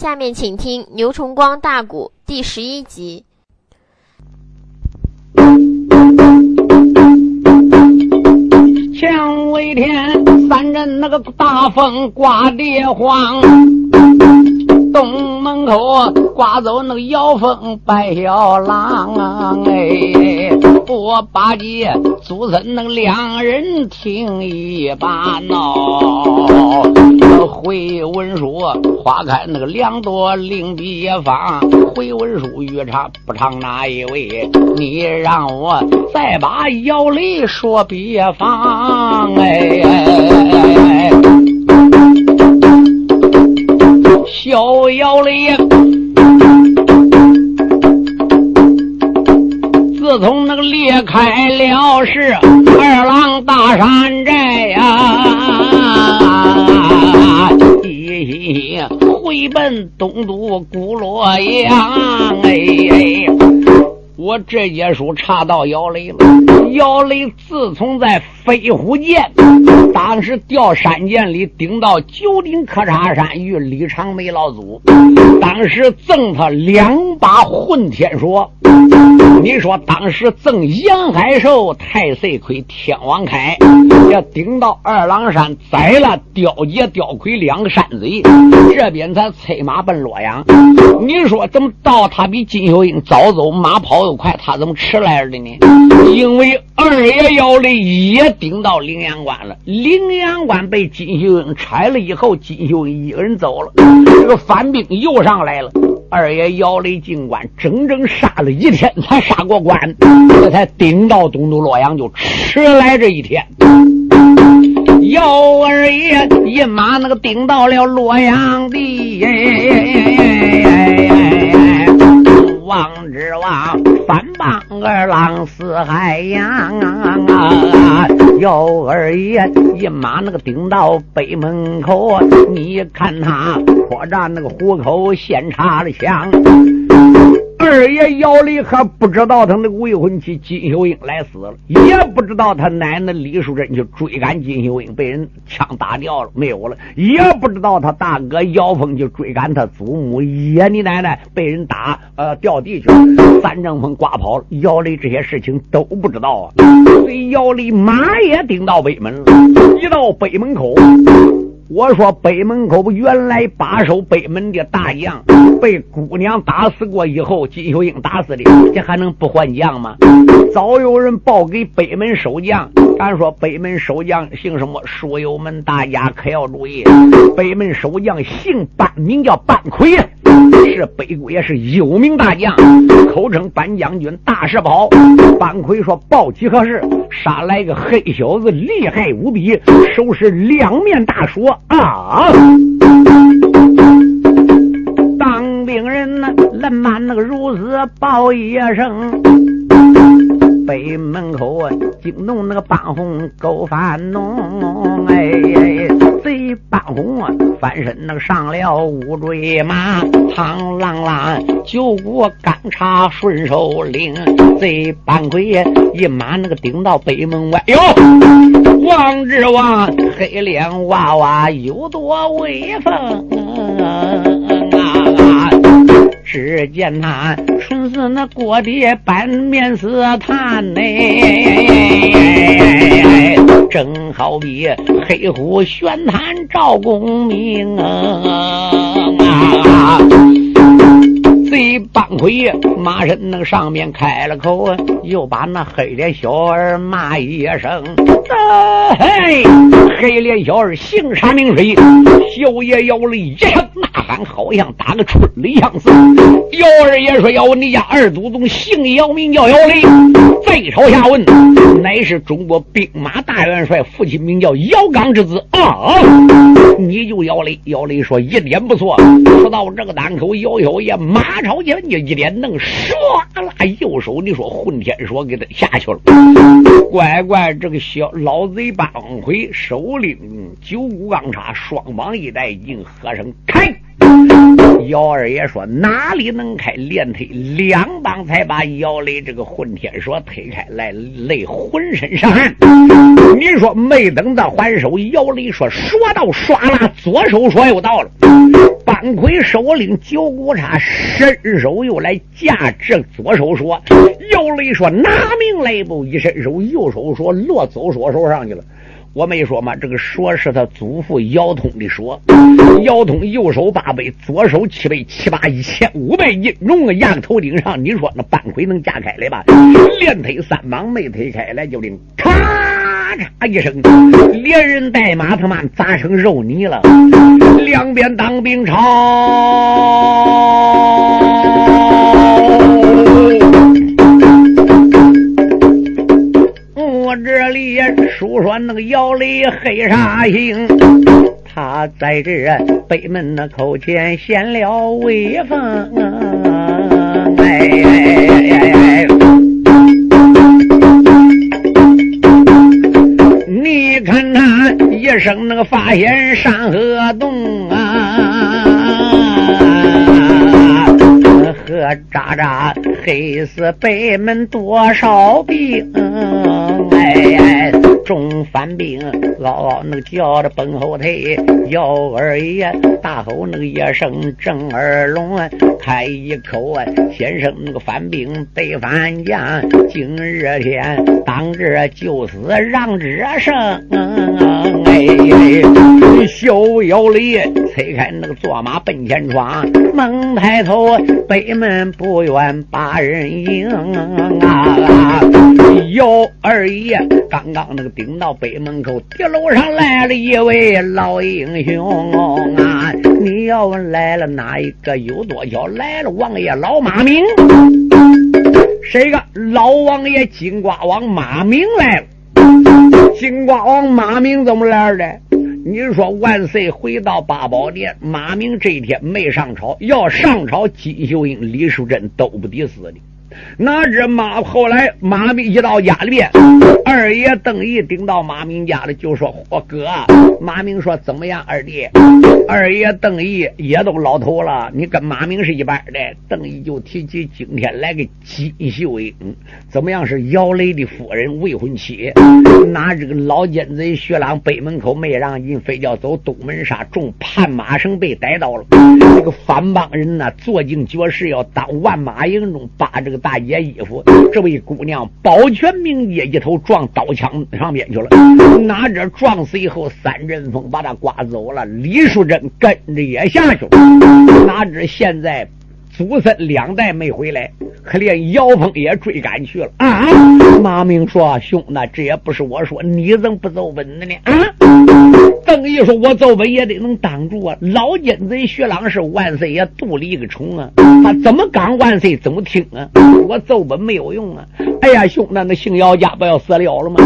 下面请听牛崇光大鼓第十一集。前为天，三阵那个大风刮地慌。东门口刮走那个妖风白小狼啊！哎，我八戒祖孙那两人听一把闹，回文书花开那个两朵另别方，回文书越长不长哪一位？你让我再把姚雷说别方哎。逍遥里，自从那个裂开了是二郎大山寨呀，回奔东都古洛阳哎。我这节书查到姚雷了。姚雷自从在飞虎涧，当时掉山涧里顶到九鼎磕叉山与李长梅老祖，当时赠他两把混天锁。你说当时赠杨海寿、太岁魁、天王开，要顶到二郎山宰了刁杰、刁魁两个山贼，这边才催马奔洛阳。你说怎么到他比金秀英早走，马跑？都快，他怎么迟来了的呢？因为二爷要的也顶到灵阳关了，灵阳关被金秀英拆了以后，金秀英一个人走了，这个反兵又上来了。二爷姚雷进关，整整杀了一天才杀过关，这才顶到东都洛阳，就迟来这一天。姚二爷一马那个顶到了洛阳的。王之王三帮二郎四海扬啊！姚二爷一马那个顶到北门口，你看他破绽那个虎口，先插了枪。二爷姚雷还不知道他那个未婚妻金秀英来死了，也不知道他奶奶李淑珍去追赶金秀英被人枪打掉了没有了，也不知道他大哥姚峰去追赶他祖母爷你奶奶被人打呃掉地去了，三阵风刮跑了，姚雷这些事情都不知道啊。所以姚雷马也顶到北门了，一到北门口。我说北门口原来把守北门的大将被姑娘打死过以后，金秀英打死的，这还能不换将吗？早有人报给北门守将，俺说北门守将姓什么？书友们大家可要注意，北门守将姓班，名叫班奎，是北国也是有名大将，口称班将军、大石宝。班奎说报几何事？杀来个黑小子，厉害无比，手持两面大锁。啊！当兵人呐，冷满那个如此报一声。北门口啊，惊动那个半红狗翻弄，哎，贼半红啊，翻身那个上了乌坠马，唐啷啷九股干叉顺手领，贼半鬼一马那个顶到北门外，哟，王之王黑脸娃娃有多威风！只见他那锅底板面似炭呢，正好比黑虎玄坛赵公明啊。贼帮魁马身那上面开了口，又把那黑脸小儿骂一声：“嘿，黑脸小儿姓啥名谁？”小爷姚雷一声呐喊，好像打个春雷样似。姚二爷说：“要问你家二祖宗姓姚，名叫姚雷。”再朝下问，乃是中国兵马大元帅，父亲名叫姚刚之子啊。你就姚雷，姚雷说一点不错。说到这个档口，姚小爷马。朝前就一脸愣，唰啦，右手你说混天说给他下去了。乖乖，这个小老贼八回手拎九股钢叉，双膀一带，劲喝声开。姚二爷说：“哪里能开？连推两棒，才把姚雷这个混天锁推开来，累浑身上汗。你说没等到还手，姚雷说说到唰啦，左手说又到了。班魁首领九股叉伸手又来架这左手说，姚雷说拿命来不？一伸手，右手说落走说手上去了。”我没说嘛，这个说是他祖父姚通的说。姚通右手八倍，左手七倍，七八一千五百斤重啊，压头顶上。你说那半盔能架开来吧？连推三膀没推开来，就令咔嚓一声，连人带马他妈砸成肉泥了。两边当兵吵。这里述说那个姚雷黑煞星，他在这北门那口前显了威风。哎哎哎哎！你看他一声那个发现山河洞啊，渣渣黑死北门多少兵？哎，众反兵嗷嗷那个叫着奔后退，姚二爷大吼那个一声正耳聋，开一口啊，先生那个反兵得反将，今日天当着就死让之生。哎，小姚里推开那个坐马奔前闯，猛抬头北门不远把人迎啊，姚二爷。刚刚那个顶到北门口，地楼上来了一位老英雄啊！你要问来了哪一个有多巧？来了王爷老马明，谁个老王爷金瓜王马明来了？金瓜王马明怎么来的？你说万岁回到八宝殿，马明这一天没上朝，要上朝，金秀英、李淑珍都不得死的。哪知马后来马明一到家里边，二爷邓毅顶到马明家里就说：“我哥。”马明说：“怎么样，二弟？”二爷邓毅也都老头了，你跟马明是一般的。邓毅就提起今天来个金秀英，怎么样？是姚雷的夫人未婚妻。拿这个老奸贼薛朗北门口没让进，非要走东门杀，中判马绳被逮到了。这个反帮人呐，坐进绝世要当万马营中把这个。大姐衣服，这位姑娘保全名也一头撞刀枪上面去了。哪知撞死以后，三阵风把他刮走了。李淑珍跟着也下去了。哪知现在祖孙两代没回来，可连姚峰也追赶去了。啊！马明说：“兄弟，这也不是我说，你怎么不走稳的呢？”啊！邓毅说：“我走稳也得能挡住啊！老奸贼薛朗是万岁爷肚里一个虫啊，他怎么刚万岁怎么听啊？我走本没有用啊！哎呀，兄弟，那姓姚家不要死了了吗？”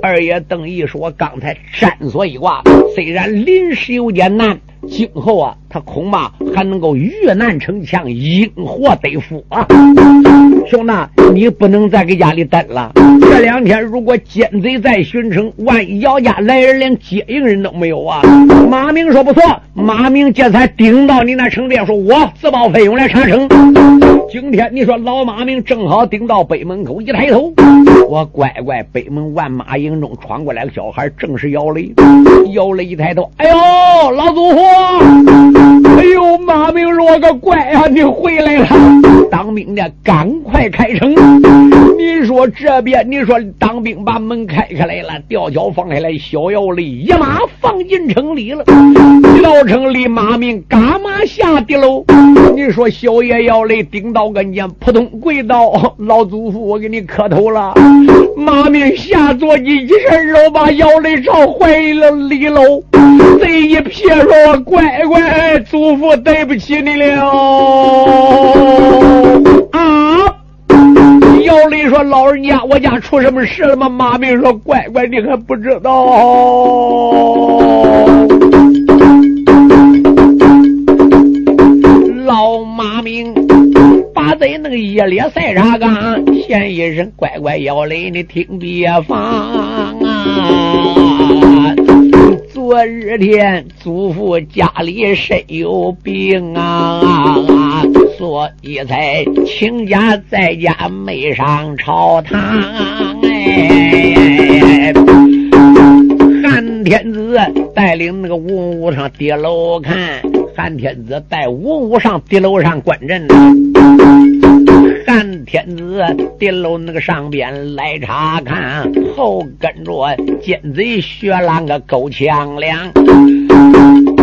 二爷邓毅说：“我刚才山锁一挂，虽然临时有点难。”今后啊，他恐怕还能够遇难成强，因祸得福啊！兄弟，你不能再给家里等了。这两天如果奸贼在巡城，万一姚家来人连接应人都没有啊！马明说不错，马明这才顶到你那城边，说我自报奋勇来查城。今天你说老马明正好顶到北门口，一抬头，我乖乖北门万马营中闯过来个小孩，正是姚雷。姚雷一抬头，哎呦，老祖父！哎呦，马明说个乖啊，你回来了！当兵的赶快开城！你说这边，你说当兵把门开开来了，吊脚放下来，小姚雷一马放进城里了。老城里马明赶马下地楼，你说小爷姚雷顶到跟前，扑通跪倒，老祖父，我给你磕头了。马明下坐骑，一伸手把姚雷朝怀里搂，这一撇说。乖乖，祖父对不起你了啊！姚雷说：“老人家，我家出什么事了吗？”马明说：“乖乖，你还不知道。”老马明把在那个一列赛茶缸，先一声：“乖乖，姚雷，你听别放啊！”昨日天，祖父家里身有病啊，所以才请假在家没上朝堂。哎，韩天子带领那个文武上跌楼看，韩天子带文武上跌楼上观阵。韩天子跌楼那个上边来查看，后跟着奸贼薛浪个够强梁。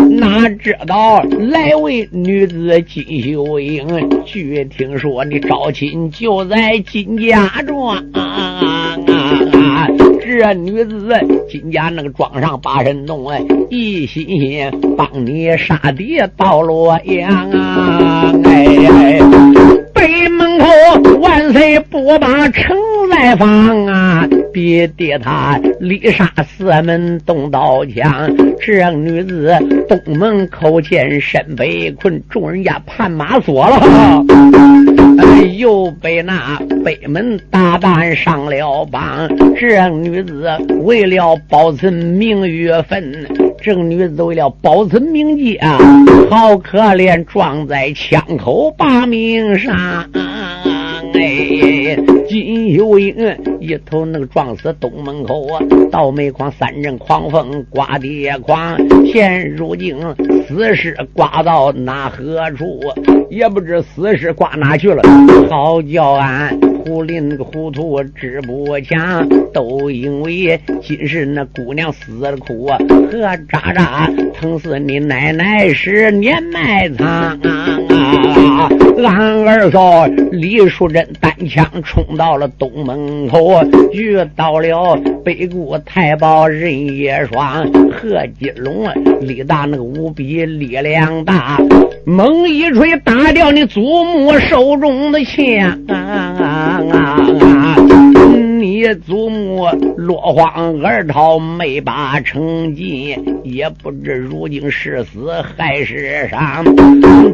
哪知道来位女子金秀英，据听说你招亲就在金家庄。这女子金家那个庄上八神洞哎，一心心帮你杀敌到洛阳啊！哎，北门口万岁不把城来放啊！别爹他立杀四门动刀枪，这女子东门口前身被困，众人家盘马锁了，又被那北门大胆上了榜。这女子为了保存名誉分，这女子为了保存名节啊，好可怜，撞在枪口把命杀。哎，金秀英一头那个撞死东门口啊，倒霉狂三阵狂风刮地狂，现如今死尸刮到哪何处？也不知死尸刮哪去了。好叫俺胡林那个糊涂知不强，都因为今日那姑娘死了苦啊，和渣渣疼死你奶奶是年迈苍啊！啊俺二嫂李淑珍。单枪冲到了东门口，遇到了北固太保任叶双、贺金龙，力大那个无比力量大，猛一锤打掉你祖母手中的枪。啊你祖母落荒而逃，没把成绩，也不知如今是死还是伤，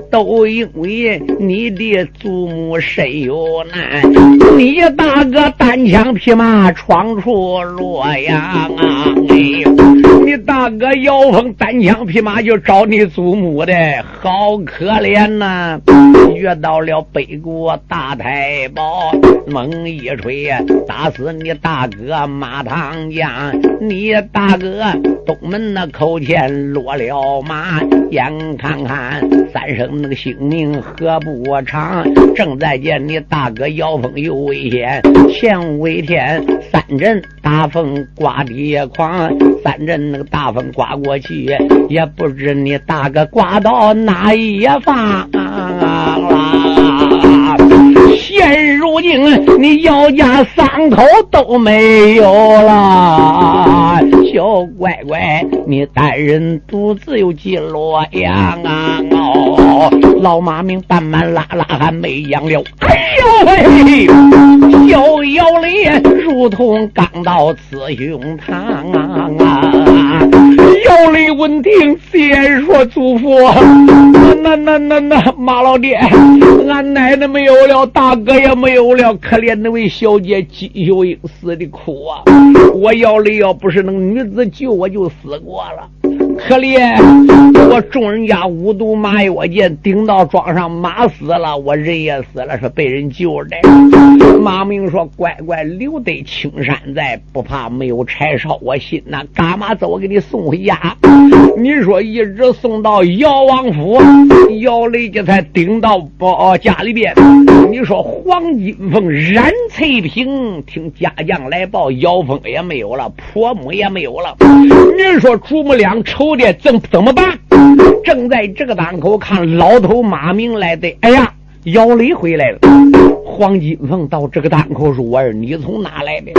都因为你的祖母身有难，你大哥单枪匹马闯出洛阳啊！哎，你大哥姚峰单枪匹马就找你祖母的，好可怜呐！遇到了北国大太保，猛一锤打死。你大哥马唐江，你大哥东门那口前落了马，眼看看三生那个性命何不长？正在见你大哥姚峰有危险，前为天三阵大风刮地狂，三阵那个大风刮过去，也不知你大哥刮到哪一方。现如今，你姚家三口都没有了。小乖乖，你单人独自又进洛阳啊！哦，老马命半满拉拉还没养了。哎呦喂，小姚里如同钢刀刺胸膛啊！姚里闻听，先说祖父，那那那那那马老爹，俺奶奶没有了，大哥也没有了，可怜那位小姐金秀英死的苦啊！我姚里要不是那。女子救我就死过了，可怜我众人家五毒马药剑顶到庄上，马死了，我人也死了，是被人救的。马明说：“乖乖，留得青山在，不怕没有柴烧我心呐。干嘛走？我给你送回家。你说一直送到姚王府，姚雷这才顶到包家里边。你说黄金凤、冉翠屏听家将来报，姚峰也没有了，婆母也没有。”了，你说祖母俩愁的怎怎么办？正在这个档口，看老头马明来的，哎呀，姚雷回来了。黄金凤到这个档口说：“我儿，你从哪来的？”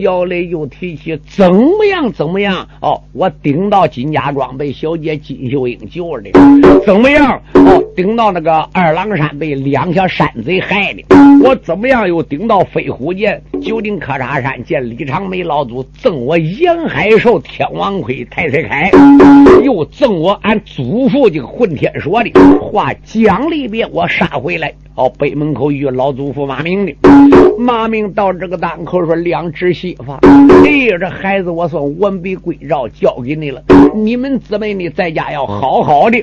姚雷又提起怎么样怎么样？哦，我顶到金家庄被小姐金秀英救的。怎么样？哦，顶到那个二郎山被两小山贼害的。我怎么样？又顶到飞虎涧九鼎喀嚓山见李长梅老祖赠我沿海兽天王盔太岁铠，又赠我俺祖父这个混天锁的话讲了一遍我杀回来。哦，北门口与老祖父马明的。马明到这个档口说：“两只媳妇，哎呀，这孩子我算完璧归赵，交给你了。你们姊妹呢，在家要好好的。”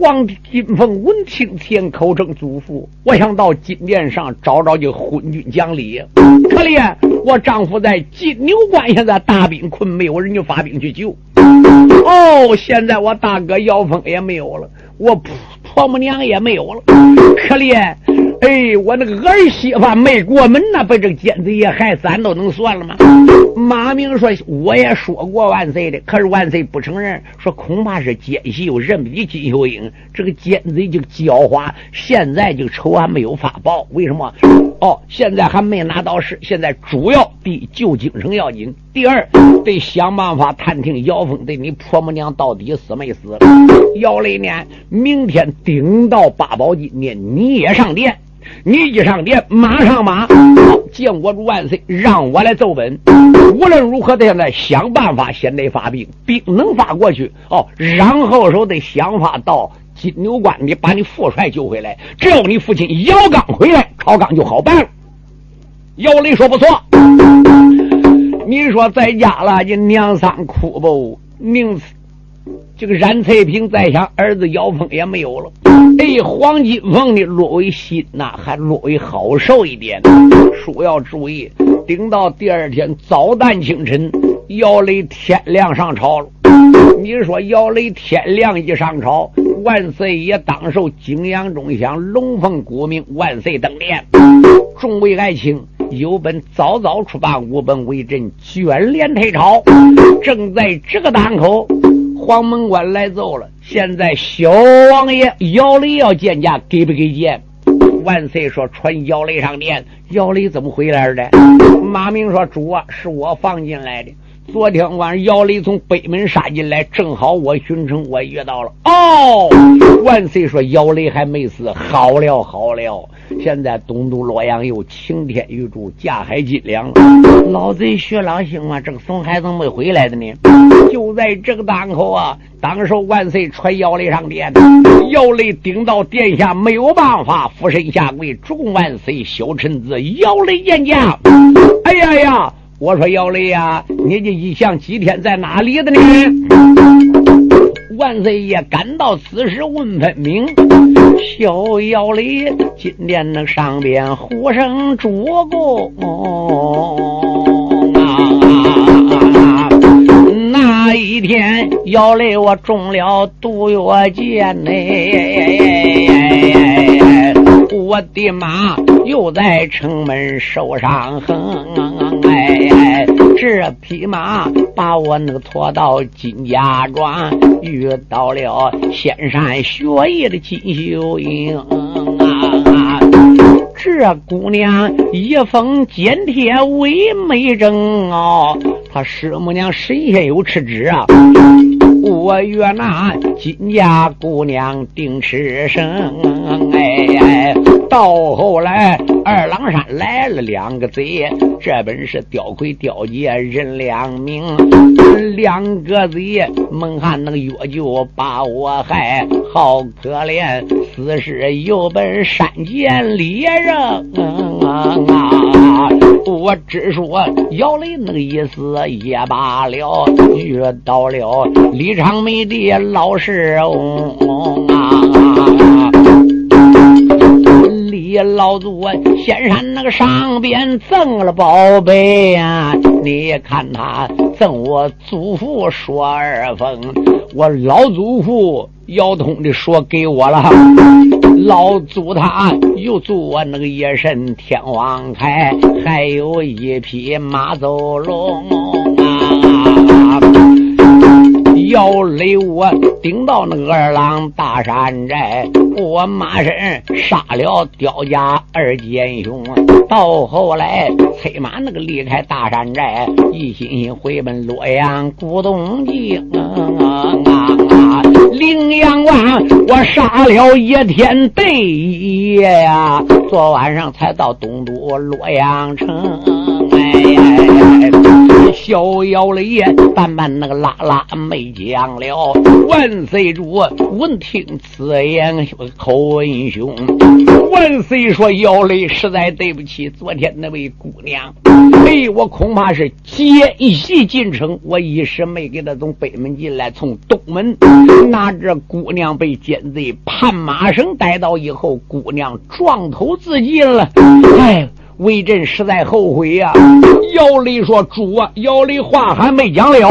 黄金凤闻听，天口称祖父，我想到金殿上找找这昏君讲理。可怜我丈夫在金牛关，现在大兵困，没有人就发兵去救。哦，现在我大哥姚峰也没有了，我婆母娘也没有了，可怜。哎，我那个儿媳妇没过门呐，被这个奸贼也害，咱都能算了吗？马明说：“我也说过万岁的，可是万岁不承认，说恐怕是奸细又认不得金秀英，这个奸贼就狡猾，现在就仇还没有发报。为什么？哦，现在还没拿到事，现在主要第一救京城要紧，第二得想办法探听姚峰对你婆母娘到底死没死。姚雷呢，明天顶到八宝金殿，你也上殿。”你一上殿，马上马，见我主万岁，让我来奏本。无论如何，得现在想办法，先得发兵，兵能发过去哦。然后说得想法到金牛关，你把你父帅救回来。只要你父亲姚刚回来，朝纲就好办了。姚雷说不错，你说在家了，你娘三哭不？宁这个冉翠萍再想，儿子姚峰也没有了。哎，黄金凤的落为心呐，还落为好受一点。书要注意，顶到第二天早旦清晨，姚雷天亮上朝了。你说姚雷天亮一上朝，万岁爷当受景阳钟响，龙凤古名，万岁登殿。众位爱卿有本早早出办，无本为朕卷帘退朝。正在这个档口。黄门关来奏了，现在小王爷姚雷要见驾，给不给见？万岁说传姚雷上殿。姚雷怎么回来的？马明说主啊，是我放进来的。昨天晚上姚雷从北门杀进来，正好我巡城，我遇到了。哦，万岁说姚雷还没死，好了好了。现在东都洛阳又晴天玉柱，架海金梁了。老贼薛老兄啊，这个怂孩子没回来的呢。就在这个档口啊，当时万岁传姚雷上殿，姚雷顶到殿下没有办法，俯身下跪，众万岁小臣子姚雷见驾。哎呀呀，我说姚雷呀，你这一向几天在哪里的呢？万岁爷赶到此时问分明，小姚雷今天那上边呼声主公啊！那一天姚雷我中了毒药箭呢，我的妈又在城门受伤痕，哎，这匹马把我那个拖到金家庄。遇到了仙山学艺的金秀英啊，这姑娘一封简帖为媒证哦，她师母娘神仙有吃旨啊，我约那金家姑娘定吃生哎。到后来，二郎山来了两个贼，这本是刁魁刁杰人两名，两个贼蒙汉那个药就把我害，好可怜，死是有本山涧猎人啊！我只说姚雷那个意思也罢了，遇到了李长梅的老师翁啊！李老祖仙山那个上边赠了宝贝呀，你看他赠我祖父说二封，我老祖父姚通的说给我了，老祖他又祝我那个夜神天王铠，还有一匹马走龙。要累我顶到那个二郎大山寨，我马身杀了刁家二奸雄，到后来催马那个离开大山寨，一心心回奔洛阳古东京啊！灵阳关我杀了一天对一夜呀，昨晚上才到东都洛阳城。哎，逍遥了也，半半那个拉拉没讲了。万岁主闻听此。言，口问凶。万岁说：“姚雷实在对不起昨天那位姑娘，哎，我恐怕是奸细进城，我一时没给他从北门进来，从东门拿着姑娘被奸贼判马绳逮到以后，姑娘撞头自尽了。哎，为朕实在后悔呀。”姚雷说：“主啊，姚雷话还没讲了。”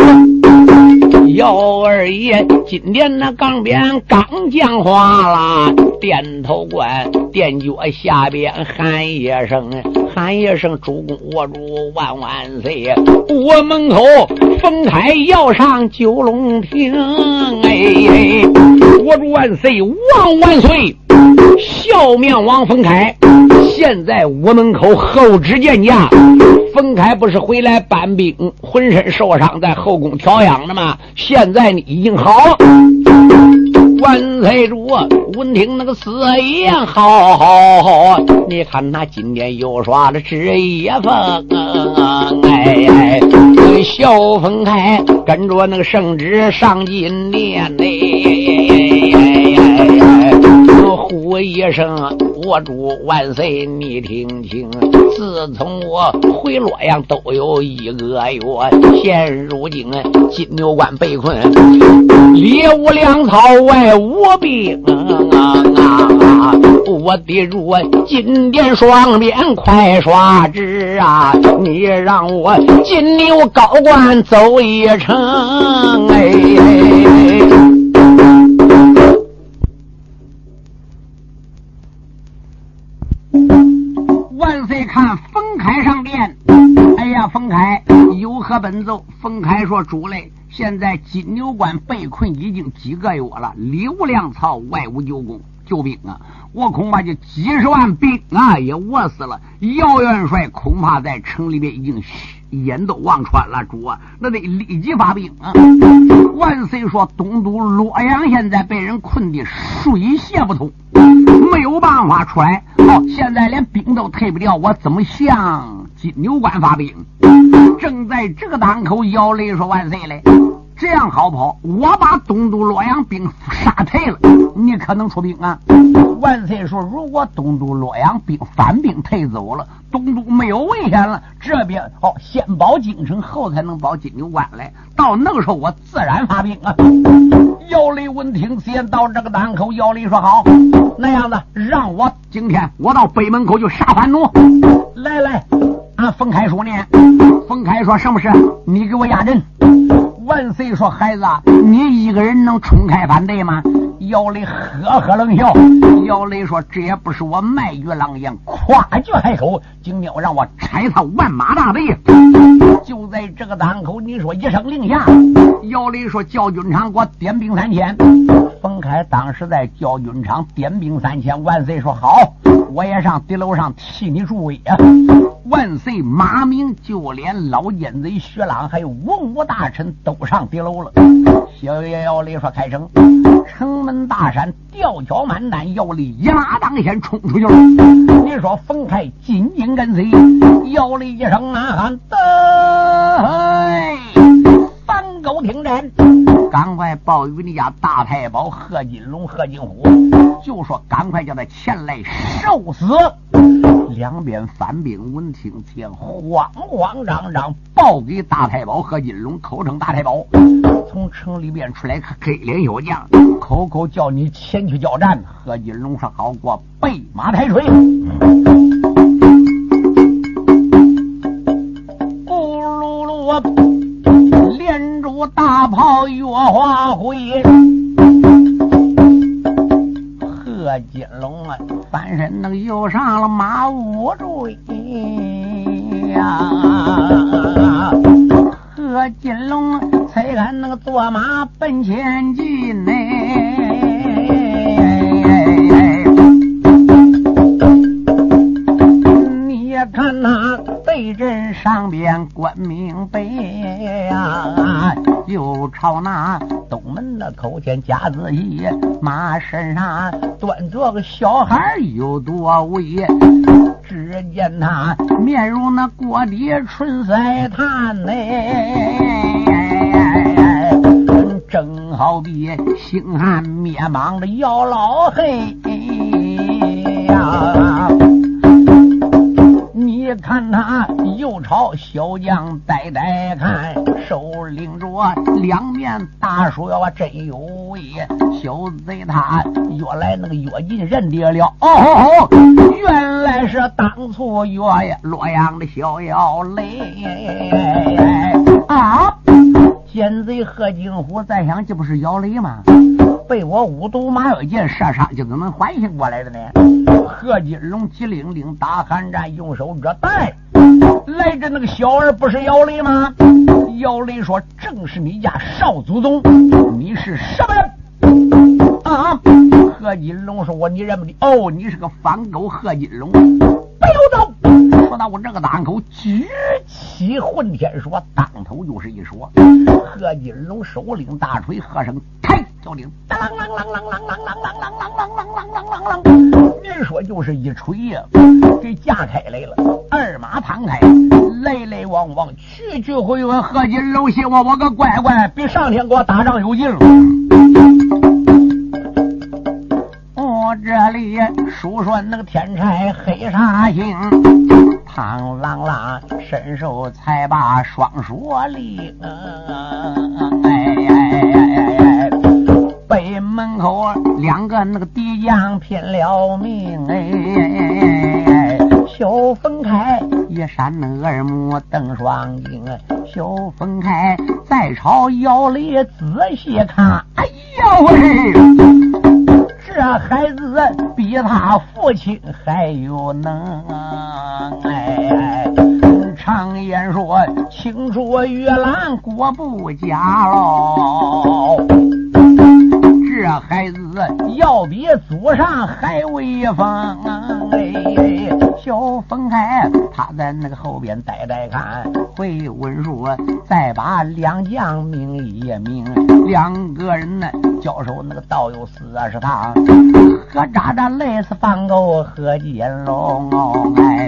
姚二爷今天那钢鞭刚讲话了，点头关垫脚下边喊一声，喊一声主公我主万万岁！我门口冯开要上九龙亭，哎，我主万岁万万岁！笑面王冯开，现在我门口后指见驾。冯开不是回来搬兵，浑身受伤，在后宫调养的吗？现在你已经好了。万岁主闻听那个此言，好好好，你看他今天又耍了职业风，哎，小冯开跟着那个圣旨上金殿呢，我一声。我主万岁，你听清，自从我回洛阳都有一个月，现如今金牛关被困，里无粮草，外无兵啊！我的主金殿双边快刷旨啊！你让我金牛高官走一程，哎。看冯开上殿。哎呀，冯开有何奔奏？冯开说：“主嘞，现在金牛关被困已经几个月了，里无粮草，外无救工，救兵啊！我恐怕就几十万兵啊也饿死了。姚元帅恐怕在城里边已经烟都望穿了，主啊，那得立即发兵啊！”万岁说：“东都洛阳现在被人困的水泄不通。”没有办法出来，哦，现在连兵都退不掉，我怎么向金牛关发兵？正在这个当口，姚雷说：“万岁嘞，这样好不好？我把东都洛阳兵杀退了，你可能出兵啊？”万岁说：“如果东都洛阳兵反兵退走了。”东都没有危险了，这边哦，先保京城，后才能保金牛关来。到那个时候，我自然发兵啊！姚雷闻听，先到这个档口，姚雷说：“好，那样子，让我今天我到北门口就杀反奴。”来来，俺冯开说呢？冯开说：“什么事？你给我压阵。”万岁说：“孩子，你一个人能冲开反对吗？”姚雷呵呵冷笑。姚雷说：“这也不是我卖鱼狼烟，夸举海口，今天我让我拆他万马大队。”就在这个当口，你说一声令下，姚雷说：“教军长，给我点兵三千。”冯凯当时在教军场点兵三千。万岁说：“好，我也上敌楼上替你助威啊！”万岁，马明就连老奸贼薛朗还有文武大臣都上敌楼了。小爷姚雷说：“开城，城门大山吊脚满弹，姚雷一马当先冲出去了。”你说冯开紧紧跟随，姚雷一声呐喊：“得！”三狗听战，赶快报与你家大太保贺金龙、贺金虎，就说赶快叫他前来受死。两边反兵闻听见，慌慌张张报给大太保贺金龙，口称大太保，从城里边出来个黑脸小将，口口叫你前去交战。贺金龙说：“好过备马抬珍珠。”大炮月华辉，贺金龙啊，翻身能又上了马五追呀！贺金龙才看那个坐马奔前进呢。你也看那人上边关明白呀！又朝那东门的口前夹子一马身上端着个小孩有多威？只见他面如那锅底春色炭呢，正好比星汉灭亡的姚老黑呀。你看他又朝小将呆呆看，手拎着两面大书要真有味。小贼他越来那个越近认得了，哦，原来是当初约呀洛阳的小妖雷啊！奸贼贺金虎在想，这不是姚雷吗？被我五毒马月剑射伤，就怎么缓醒过来的呢？贺金龙急灵灵打寒战，用手遮带来着那个小儿，不是姚雷吗？姚雷说：“正是你家少祖宗，你是什么人？”啊！贺金龙说：“我你认不得？哦，你是个反狗贺金龙。”不要走！说到我这个档口，举起混天说，当头就是一说。贺金龙手领大锤，喝声开，叫铃当啷啷啷啷啷啷啷啷啷啷啷啷啷啷。您说就是一锤呀，给架开来了。二马摊开，来来往往，去去回回。贺金龙希望我个乖乖，比上天给我打仗有劲。我这里数说那个天差黑煞星，胖啷啷伸手才把双锁令。北门口两个那个敌将拼了命哎！小分开一扇那耳目瞪双睛，小分开再朝腰里仔细看，哎呀喂！这孩子比他父亲还有能，哎，常言说青出于蓝果不假喽。孩子要比祖上还威风，哎，小凤开他在那个后边呆呆看，回文书再把两将名一名，两个人呢交手那个倒有四十趟，何渣渣累死放狗何金龙，哎，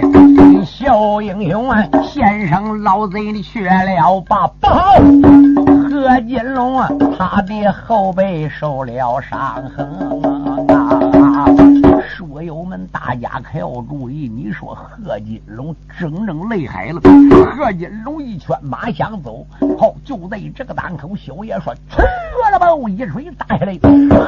小英雄啊，先生老贼你去了吧，不好，何金龙啊，他的后背受了伤痕。啊！友们，大家可要注意，你说贺金龙整整累海了。贺金龙一圈马想走，好，就在这个档口，小爷说：“去了吧！”我一锤打下来，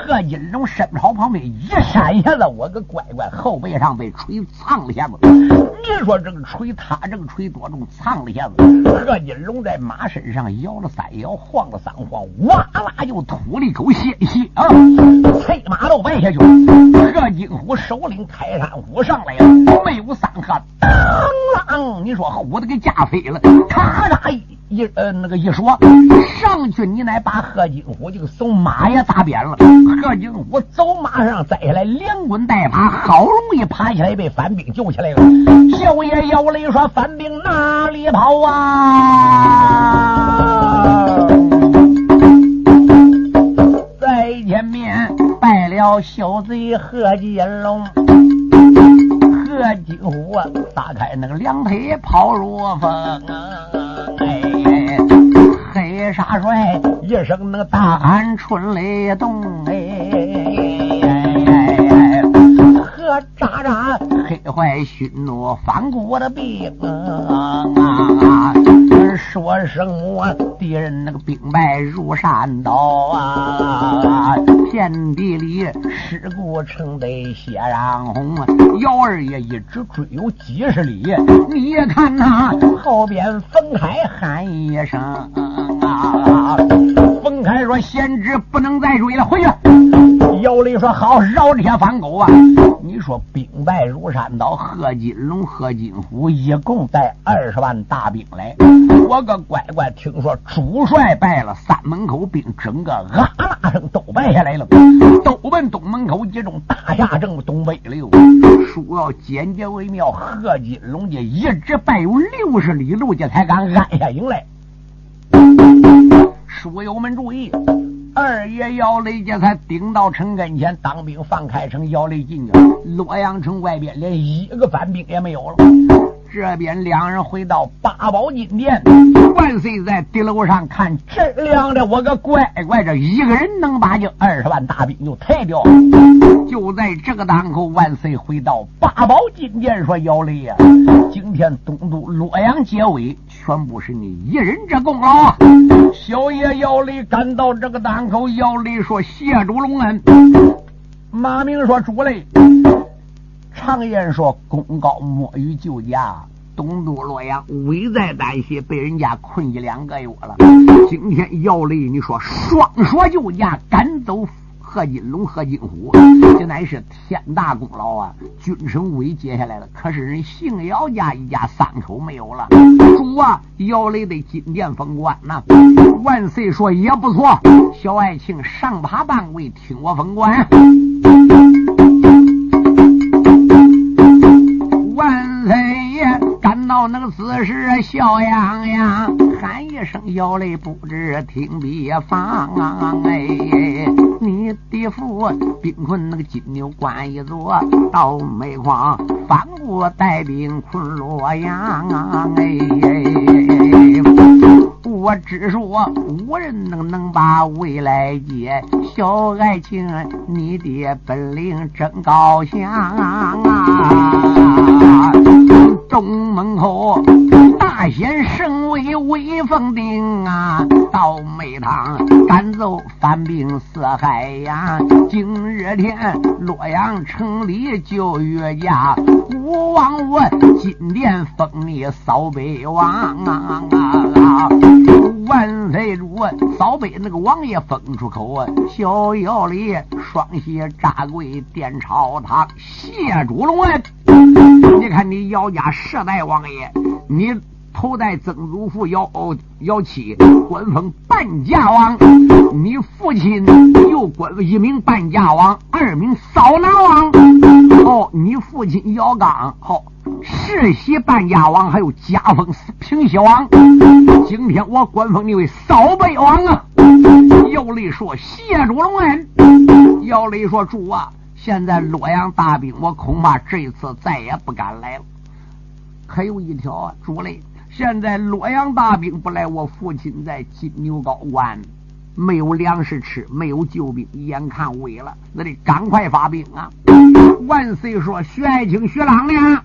贺金龙身朝旁边一闪下子，我个乖乖，后背上被锤藏了一下子。你说这个锤，他这个锤多重？藏了一下子。贺金龙在马身上摇了三摇，晃了三晃，哇啦就吐了一口鲜血啊！催马都败下去了。贺金虎手领泰山虎上来了，没有三合，当啷！你说虎子给架飞了，咔嚓一呃那个一说上去，你乃把贺金虎这个手马也打扁了。贺金虎走马上栽下来，连滚带爬，好容易爬起来，被反兵救起来了。小爷摇了一说：“反兵哪里跑啊？”了小贼贺金龙，贺金虎啊，打开那个两腿跑如风啊！哎，黑沙帅一声那个大喊春雷动哎，何渣渣黑坏熏怒反骨的兵啊！说声我敌人那个兵败如山倒啊！遍地里尸骨成堆血染红，幺二爷一直追有几十里，你也看那后边分开喊一声啊！分开说贤侄不能再追了，回去。姚雷说好，饶这些反狗啊！你说兵败如山倒，贺金龙、贺金虎一共带二十万大兵来，我个乖乖，听说主帅败了，三门口兵整个啊啦声都败下来了，都奔东门口集中，大夏正东北了哟。书要简洁为妙，贺金龙家一直败有六十里路，这才敢安下营来。书友们注意，二爷姚雷这才顶到城跟前，当兵放开城，姚雷进去，洛阳城外边连一个反兵也没有了。这边两人回到八宝金殿，万岁在地楼上看，这亮的我个乖乖，这一个人能把这二十万大兵就抬掉。就在这个当口，万岁回到八宝金殿，说：“姚雷呀，今天东都洛阳结尾，全部是你一人之功劳。”小爷姚雷赶到这个当口，姚雷说：“谢主隆恩。”马明说：“主嘞。”常言说：“功高莫与旧家。”东都洛阳危在旦夕，被人家困一两个月了。今天姚雷，你说双说救驾，赶走贺金龙、贺金虎，这乃是天大功劳啊！军神威接下来了，可是人姓姚家一家三口没有了。主啊，姚雷的金殿封官呐！万岁说也不错，小爱卿上爬半跪，听我封官。到那个姿势笑洋洋，喊一声姚雷，不知听别放。哎，你的父兵困那个金牛关一座，到煤矿翻过带兵困洛阳。哎，我只说无人能能把未来接，小爱情，你的本领真高强啊！东门口，大显神威威风顶啊！倒霉堂赶走反兵四海呀！今日天洛阳城里就月家，吾王我金殿封你扫北王啊！万岁主，早被那个王爷封出口啊！小窑里双膝扎跪殿朝堂，谢主隆恩。你看你姚家世代王爷，你头戴曾祖父姚姚七，官封半家王；你父亲又官一名半家王，二名扫南王。哦，你父亲姚刚，好世袭半家王，还有加封平西王。今天我官封你为扫北王啊！姚雷说：“谢主隆恩。”姚雷说：“主啊。”现在洛阳大兵，我恐怕这一次再也不敢来了。可有一条啊，主嘞！现在洛阳大兵不来，我父亲在金牛高关没有粮食吃，没有救兵，眼看危了，那得赶快发兵啊！万岁说：“徐爱卿、徐朗呢？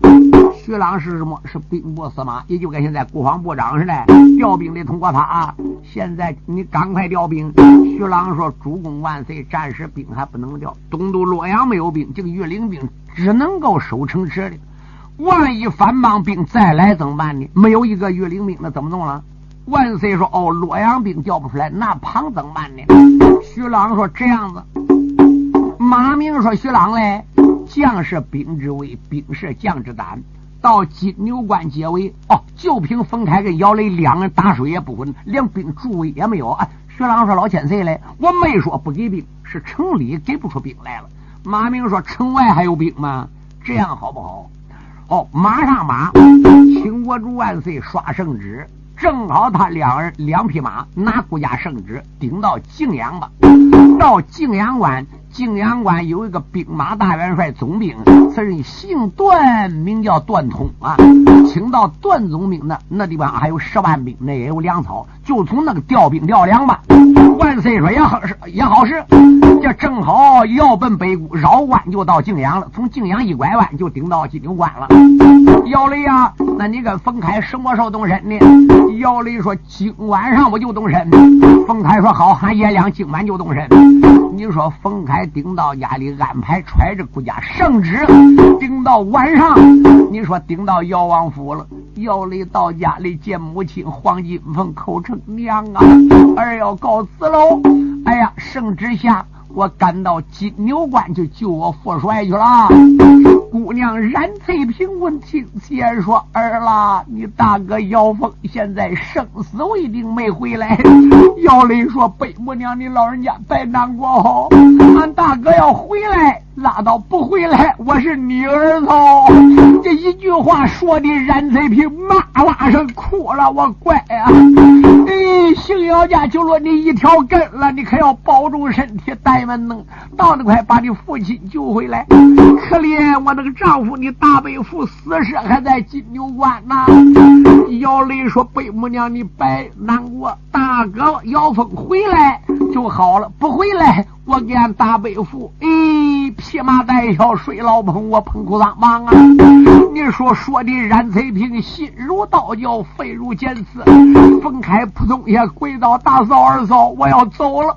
徐朗是什么？是兵部司马，也就跟现在国防部长似的，调兵得通过他啊。现在你赶快调兵。”徐朗说：“主公万岁，暂时兵还不能调。东都洛阳没有兵，这个御林兵只能够守城池的。万一反帮兵再来怎么办呢？没有一个御林兵，那怎么弄了？”万岁说：“哦，洛阳兵调不出来，那旁怎么办呢？”徐朗说：“这样子。”马明说：“徐朗嘞。”将是兵之威，兵是将之胆。到金牛关解围，哦，就凭冯开跟姚雷两人打水也不混，连兵助威也没有。啊，徐朗说：“老千岁嘞，我没说不给兵，是城里给不出兵来了。”马明说：“城外还有兵吗？这样好不好？”哦，马上马，请国主万岁刷圣旨。正好他两人两匹马，拿国家圣旨顶到泾阳吧。到泾阳关，泾阳关有一个兵马大元帅总兵，此人姓段，名叫段通啊。请到段总兵那那地方还有十万兵，那也有粮草，就从那个调兵调粮吧。万岁说也好是也好使，这正好要奔北固，绕弯就到泾阳了。从泾阳一拐弯就顶到金牛关了。姚雷呀，那你跟冯开什么时候动身呢？姚雷说今晚上我就动身。冯开说好，俺爷俩今晚就动身。你说冯开顶到家里安排揣着国家圣旨，顶到晚上，你说顶到姚王府了。姚雷到家里见母亲黄金凤，口称娘啊，儿要告辞喽。哎呀，圣旨下。我赶到金牛关去救我父帅去了。姑娘冉翠萍闻听先说：“儿啦，你大哥姚峰现在生死未定，没回来。”姚雷说：“北母娘，你老人家别难过哦，俺大哥要回来，拉倒不回来，我是你儿子。”这一句话说的冉翠萍哇哇声哭了，我乖呀！哎。姓姚家就落你一条根了，你可要保重身体，你们能到那快把你父亲救回来。可怜我那个丈夫，你大伯父死时还在金牛关呢。姚雷说：“贝母娘，你别难过，大哥姚峰回来就好了，不回来。”我给俺大伯父，哎，披麻戴孝，睡老棚，我捧哭丧忙啊！你说说的冉翠萍心如刀绞，肺如剑刺。冯开扑通一下跪倒，大嫂二嫂，我要走了。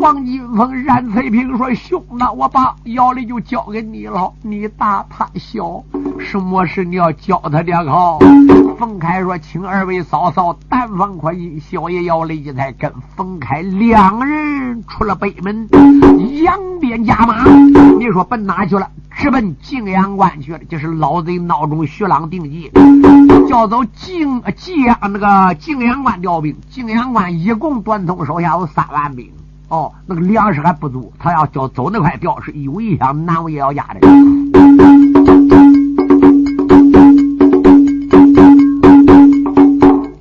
黄金凤、冉翠萍说：“兄呐，我把姚丽就交给你了，你大他小，什么事你要教他点好。”冯开说：“请二位嫂嫂单方宽心，小爷姚丽才跟冯开两人出了北门。”扬鞭加马，你说奔哪去了？直奔泾阳关去了。这是老贼闹钟徐朗定计，叫走泾泾那个泾阳关调兵。泾阳关一共段通手下有三万兵，哦，那个粮食还不足，他要叫走那块调是有意向难为姚家的。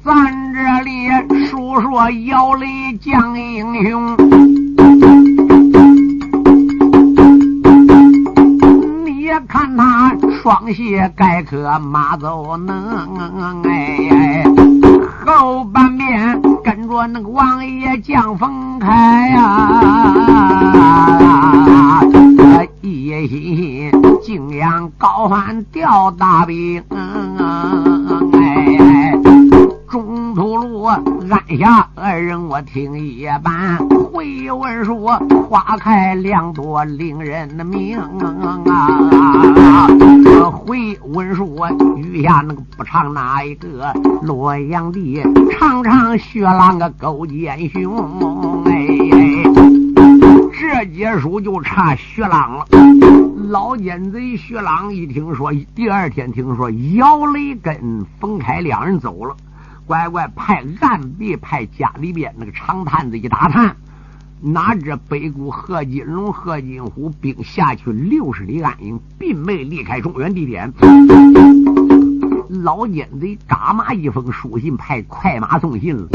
咱这里说说姚雷将英雄。看他双鞋盖壳马走能哎，后半边跟着那个王爷将冯开呀，一心敬仰高欢吊大兵。按下二人，我听一半。回文说花开两朵，令人的命啊！回文说余下那个不唱哪一个？洛阳的长长雪狼个勾践雄哎！这结束就差雪狼了。老奸贼雪狼一听说，第二天听说姚雷跟冯凯两人走了。乖乖派暗地派家里边那个长探子一打探，哪知北谷贺金龙、贺金虎兵下去六十里安营，并没离开中原地点。老奸贼扎马一封书信，派快马送信了。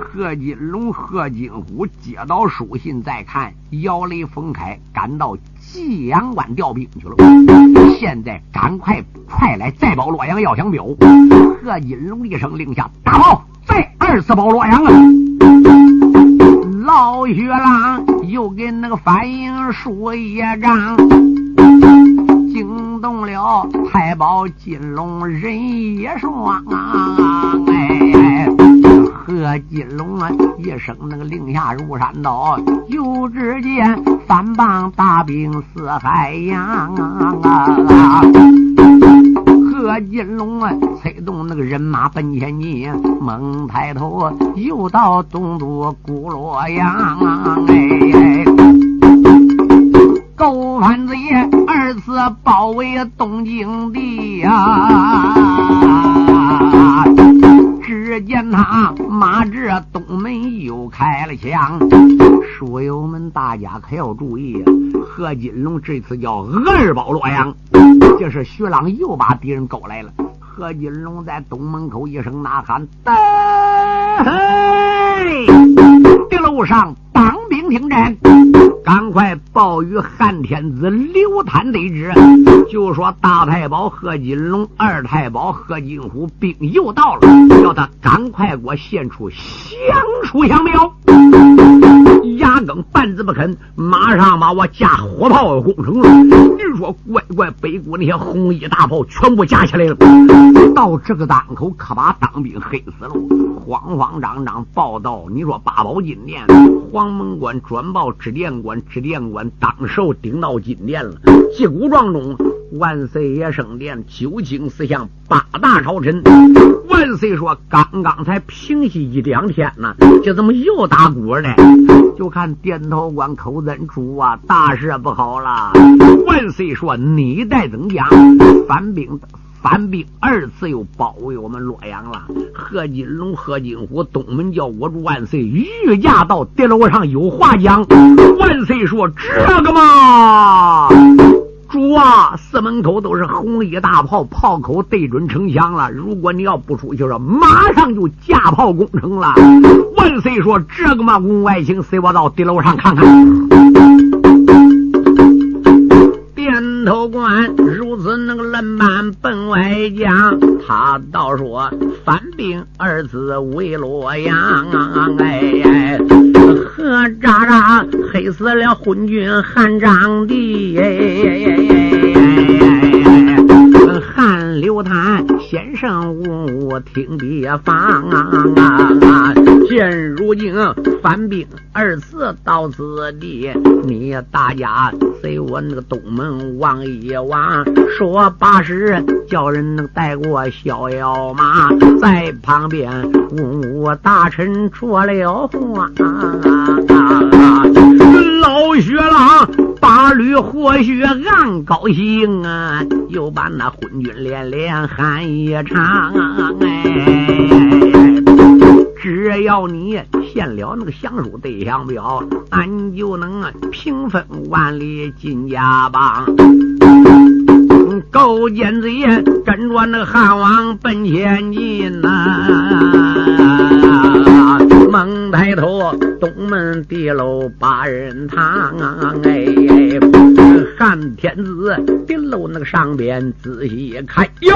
贺金龙、贺金虎接到书信，再看姚雷、冯开赶到济阳关调兵去了。现在赶快快来再保洛阳，要想标。贺金龙一声令下，大炮再二次保洛阳啊！老薛郎又跟那个反应说一仗。惊动了太保金龙人也双，哎，贺金龙啊一声那个令下如山倒，又只见三棒大兵似海洋啊！贺金龙啊催动那个人马奔前进，猛抬头又到东都古洛阳，哎。狗贩子也二次包围东京地呀！只见他马至东门又开了枪，书友们大家可要注意！何金龙这次叫二保洛阳，这是徐朗又把敌人勾来了。何金龙在东门口一声呐喊：“登！”的路上当兵听战。赶快报与汉天子刘坦得知，就说大太保贺金龙、二太保贺金虎兵又到了，叫他赶快给我献出降书降表。牙根半字不肯，马上把我架火炮攻城了。你说乖乖，北国那些红衣大炮全部架起来了。到这个档口，可把当兵黑死了。慌慌张张报道，你说八宝金殿，黄门关转报指殿官，指殿官当受顶到金殿了。击鼓状中，万岁爷升殿，九卿四相，八大朝臣。万岁说：“刚刚才平息一两天呢，这怎么又打鼓呢？”就看殿头官口尊主啊，大事不好了！万岁说：“你再怎讲？反兵，反兵二次又包围我们洛阳了。贺金龙、贺金虎东门叫我主万岁御驾到敌楼上有话讲。”万岁说：“这个嘛。”主啊，四门口都是红衣大炮，炮口对准城墙了。如果你要不出去，说马上就架炮攻城了。万岁说这个嘛，宫外请，随我到敌楼上看看。头官如此那个冷慢奔外将，他倒说反兵二字为洛阳，哎，何渣渣黑死了昏君汉章帝，汉刘谭先生无听地方，现如今反兵二次到此地，你大家随我那个东门。望一望，说八十，叫人能带过逍遥马，在旁边问我大臣说了话。老薛郎八驴或许暗高兴啊，又把那昏君连连喊一场。哎，只要你献了那个相书对象表，俺就能平分万里金家帮。勾践子爷跟着那汉王奔前进呐，猛抬头东门地楼八人堂，哎，汉天子地楼那个上边仔细看哟，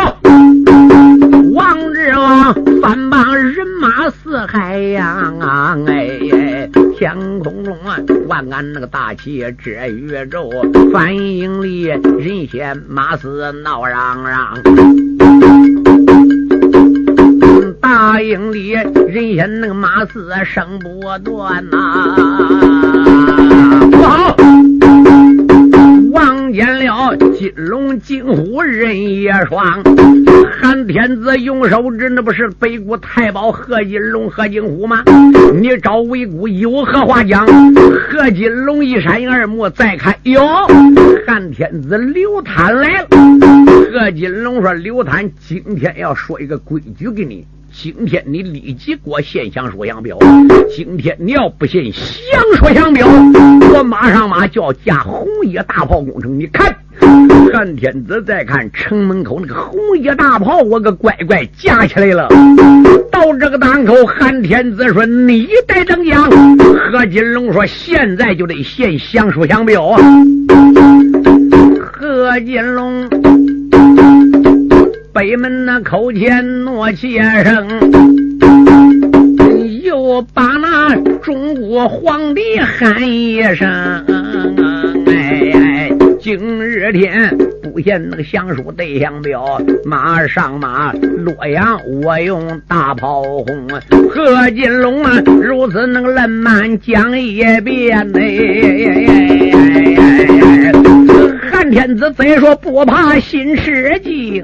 王之王翻帮人马四海洋，哎，天空中啊万安那个大旗遮宇宙，反应里人闲马死闹嚷嚷。大营里人仙那个马嘶声不断呐，不好！望见了金龙金虎人也双，韩天子用手指，那不是北国太保何金龙何金虎吗？你找魏谷有何话讲？何金龙一闪二目，再看哟，韩天子刘贪来了。何金龙说：“刘贪，今天要说一个规矩给你。”今天你立即给我献降说降表。今天你要不献降说降表，我马上马就要架红叶大炮攻城。你看，汉天子再看城门口那个红叶大炮，我个乖乖架起来了。到这个档口，汉天子说：“你得等讲。”何金龙说：“现在就得献降书降表啊！”何金龙。北门那口前诺气声，又把那中国皇帝喊一声：“哎，今日天不献那个降书对象表，马上马洛阳我用大炮轰。”何金龙啊，如此那个烂漫讲一遍哎。汉天子虽说不怕新世纪。